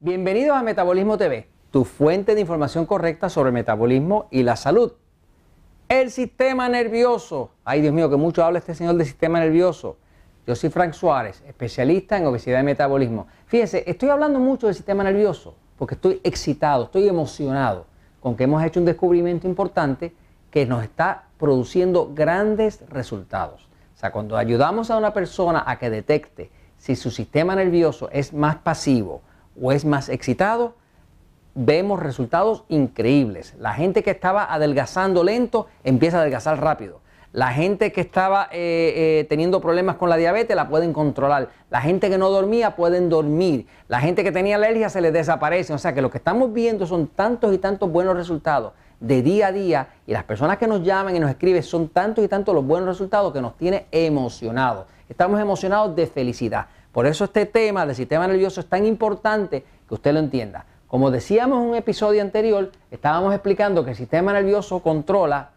Bienvenidos a Metabolismo TV, tu fuente de información correcta sobre el metabolismo y la salud. El sistema nervioso. Ay, Dios mío, que mucho habla este señor del sistema nervioso. Yo soy Frank Suárez, especialista en obesidad y metabolismo. Fíjense, estoy hablando mucho del sistema nervioso porque estoy excitado, estoy emocionado con que hemos hecho un descubrimiento importante que nos está produciendo grandes resultados. O sea, cuando ayudamos a una persona a que detecte si su sistema nervioso es más pasivo, o es más excitado, vemos resultados increíbles. La gente que estaba adelgazando lento empieza a adelgazar rápido. La gente que estaba eh, eh, teniendo problemas con la diabetes la pueden controlar. La gente que no dormía pueden dormir. La gente que tenía alergia se les desaparece. O sea que lo que estamos viendo son tantos y tantos buenos resultados de día a día y las personas que nos llaman y nos escriben son tantos y tantos los buenos resultados que nos tiene emocionados. Estamos emocionados de felicidad. Por eso este tema del sistema nervioso es tan importante que usted lo entienda. Como decíamos en un episodio anterior, estábamos explicando que el sistema nervioso controla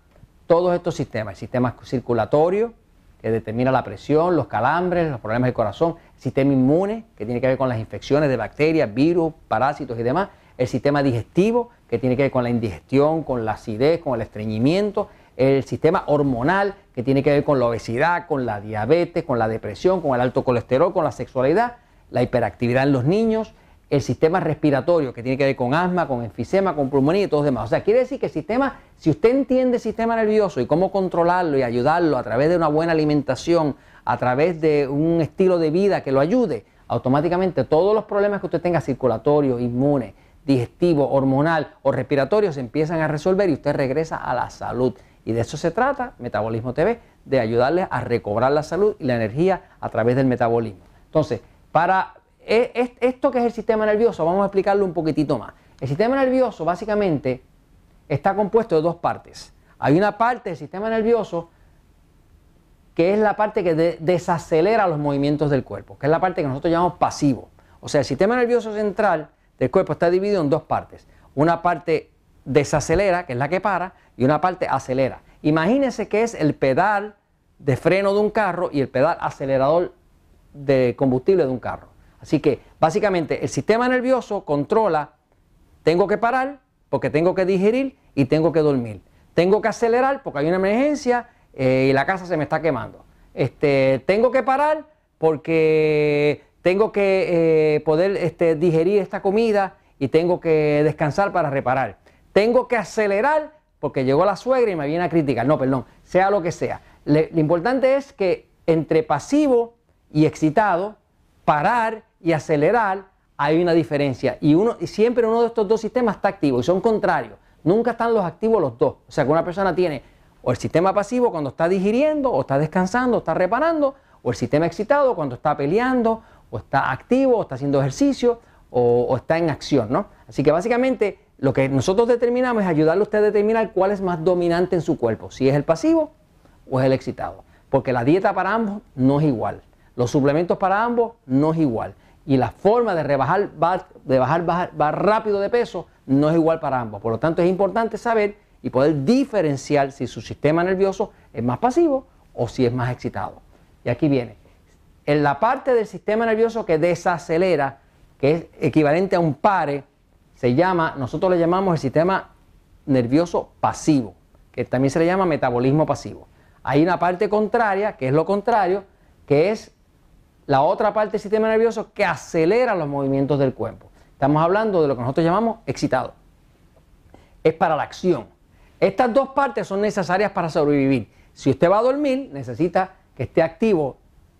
todos estos sistemas. El sistema circulatorio, que determina la presión, los calambres, los problemas del corazón. El sistema inmune, que tiene que ver con las infecciones de bacterias, virus, parásitos y demás. El sistema digestivo, que tiene que ver con la indigestión, con la acidez, con el estreñimiento el sistema hormonal que tiene que ver con la obesidad, con la diabetes, con la depresión, con el alto colesterol, con la sexualidad, la hiperactividad en los niños, el sistema respiratorio que tiene que ver con asma, con enfisema, con pulmonía y todo lo demás. O sea, quiere decir que el sistema, si usted entiende el sistema nervioso y cómo controlarlo y ayudarlo a través de una buena alimentación, a través de un estilo de vida que lo ayude, automáticamente todos los problemas que usted tenga circulatorio, inmune, digestivo, hormonal o respiratorio se empiezan a resolver y usted regresa a la salud. Y de eso se trata Metabolismo TV, de ayudarles a recobrar la salud y la energía a través del metabolismo. Entonces, para e, esto que es el sistema nervioso, vamos a explicarlo un poquitito más. El sistema nervioso básicamente está compuesto de dos partes. Hay una parte del sistema nervioso que es la parte que desacelera los movimientos del cuerpo, que es la parte que nosotros llamamos pasivo. O sea, el sistema nervioso central del cuerpo está dividido en dos partes. Una parte desacelera, que es la que para, y una parte acelera. Imagínense que es el pedal de freno de un carro y el pedal acelerador de combustible de un carro. Así que básicamente el sistema nervioso controla, tengo que parar porque tengo que digerir y tengo que dormir. Tengo que acelerar porque hay una emergencia eh, y la casa se me está quemando. Este, tengo que parar porque tengo que eh, poder este, digerir esta comida y tengo que descansar para reparar. Tengo que acelerar porque llegó la suegra y me viene a criticar. No, perdón, sea lo que sea. lo importante es que entre pasivo y excitado, parar y acelerar, hay una diferencia. Y, uno, y siempre uno de estos dos sistemas está activo y son contrarios. Nunca están los activos los dos. O sea que una persona tiene o el sistema pasivo cuando está digiriendo, o está descansando, o está reparando, o el sistema excitado cuando está peleando, o está activo, o está haciendo ejercicio, o, o está en acción, ¿no? Así que básicamente lo que nosotros determinamos es ayudarle a usted a determinar cuál es más dominante en su cuerpo, si es el pasivo o es el excitado. Porque la dieta para ambos no es igual. Los suplementos para ambos no es igual. Y la forma de rebajar, de bajar, bajar, rápido de peso no es igual para ambos. Por lo tanto, es importante saber y poder diferenciar si su sistema nervioso es más pasivo o si es más excitado. Y aquí viene. En la parte del sistema nervioso que desacelera, que es equivalente a un pare, se llama, nosotros le llamamos el sistema nervioso pasivo, que también se le llama metabolismo pasivo. Hay una parte contraria, que es lo contrario, que es la otra parte del sistema nervioso que acelera los movimientos del cuerpo. Estamos hablando de lo que nosotros llamamos excitado. Es para la acción. Estas dos partes son necesarias para sobrevivir. Si usted va a dormir, necesita que esté activo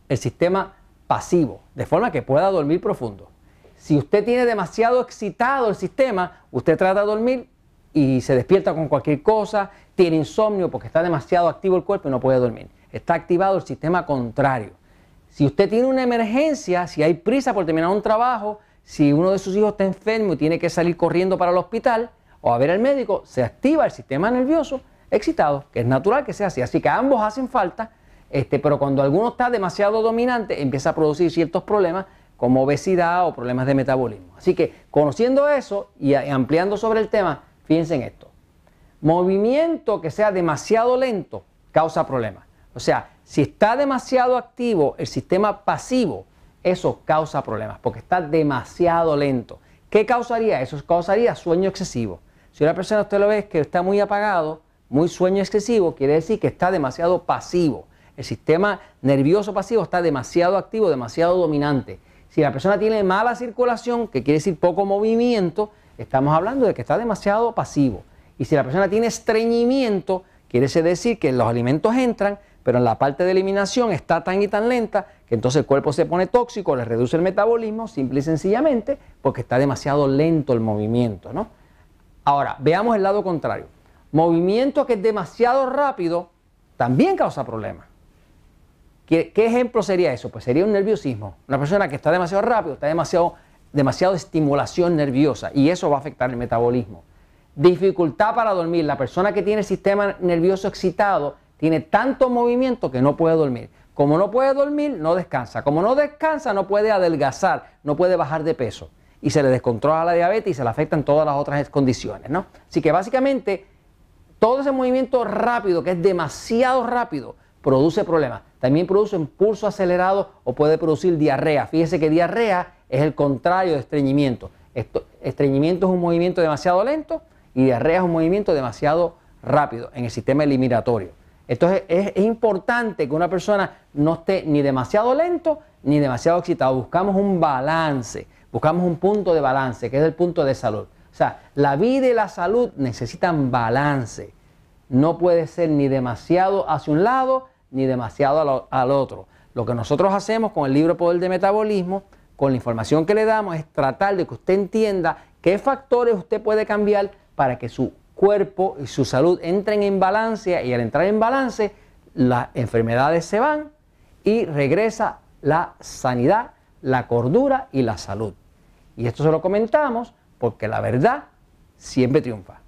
el sistema pasivo, de forma que pueda dormir profundo. Si usted tiene demasiado excitado el sistema, usted trata de dormir y se despierta con cualquier cosa, tiene insomnio porque está demasiado activo el cuerpo y no puede dormir. Está activado el sistema contrario. Si usted tiene una emergencia, si hay prisa por terminar un trabajo, si uno de sus hijos está enfermo y tiene que salir corriendo para el hospital o a ver al médico, se activa el sistema nervioso excitado, que es natural que sea así. Así que ambos hacen falta, este, pero cuando alguno está demasiado dominante, empieza a producir ciertos problemas como obesidad o problemas de metabolismo. Así que conociendo eso y ampliando sobre el tema, fíjense en esto. Movimiento que sea demasiado lento causa problemas. O sea, si está demasiado activo el sistema pasivo, eso causa problemas porque está demasiado lento. ¿Qué causaría eso? Causaría sueño excesivo. Si una persona usted lo ve que está muy apagado, muy sueño excesivo, quiere decir que está demasiado pasivo. El sistema nervioso pasivo está demasiado activo, demasiado dominante. Si la persona tiene mala circulación, que quiere decir poco movimiento, estamos hablando de que está demasiado pasivo. Y si la persona tiene estreñimiento, quiere decir que los alimentos entran, pero en la parte de eliminación está tan y tan lenta que entonces el cuerpo se pone tóxico, le reduce el metabolismo, simple y sencillamente, porque está demasiado lento el movimiento. ¿no? Ahora, veamos el lado contrario. Movimiento que es demasiado rápido también causa problemas. ¿Qué, ejemplo sería eso? Pues sería un nerviosismo. Una persona que está demasiado rápido, está demasiado, demasiado estimulación nerviosa y eso va a afectar el metabolismo. Dificultad para dormir. La persona que tiene el sistema nervioso excitado tiene tanto movimiento que no puede dormir. Como no puede dormir, no descansa. Como no descansa, no puede adelgazar, no puede bajar de peso. Y se le descontrola la diabetes y se le afectan todas las otras condiciones, ¿no? Así que básicamente todo ese movimiento rápido, que es demasiado rápido, produce problemas. También produce impulso acelerado o puede producir diarrea. Fíjese que diarrea es el contrario de estreñimiento. estreñimiento es un movimiento demasiado lento y diarrea es un movimiento demasiado rápido en el sistema eliminatorio. Entonces es, es, importante que una persona no esté ni demasiado lento ni demasiado excitado. Buscamos un balance, buscamos un punto de balance, que es el punto de salud. O sea, la vida y la salud necesitan balance. No puede ser ni demasiado hacia un lado ni demasiado al, otro. Lo que nosotros hacemos con el libro Poder de Metabolismo, con la información que le damos, es tratar de que usted entienda qué factores usted puede cambiar para que su cuerpo y su salud entren en balance y al entrar en balance las enfermedades se van y regresa la sanidad, la cordura y la salud. Y esto se lo comentamos porque la verdad siempre triunfa.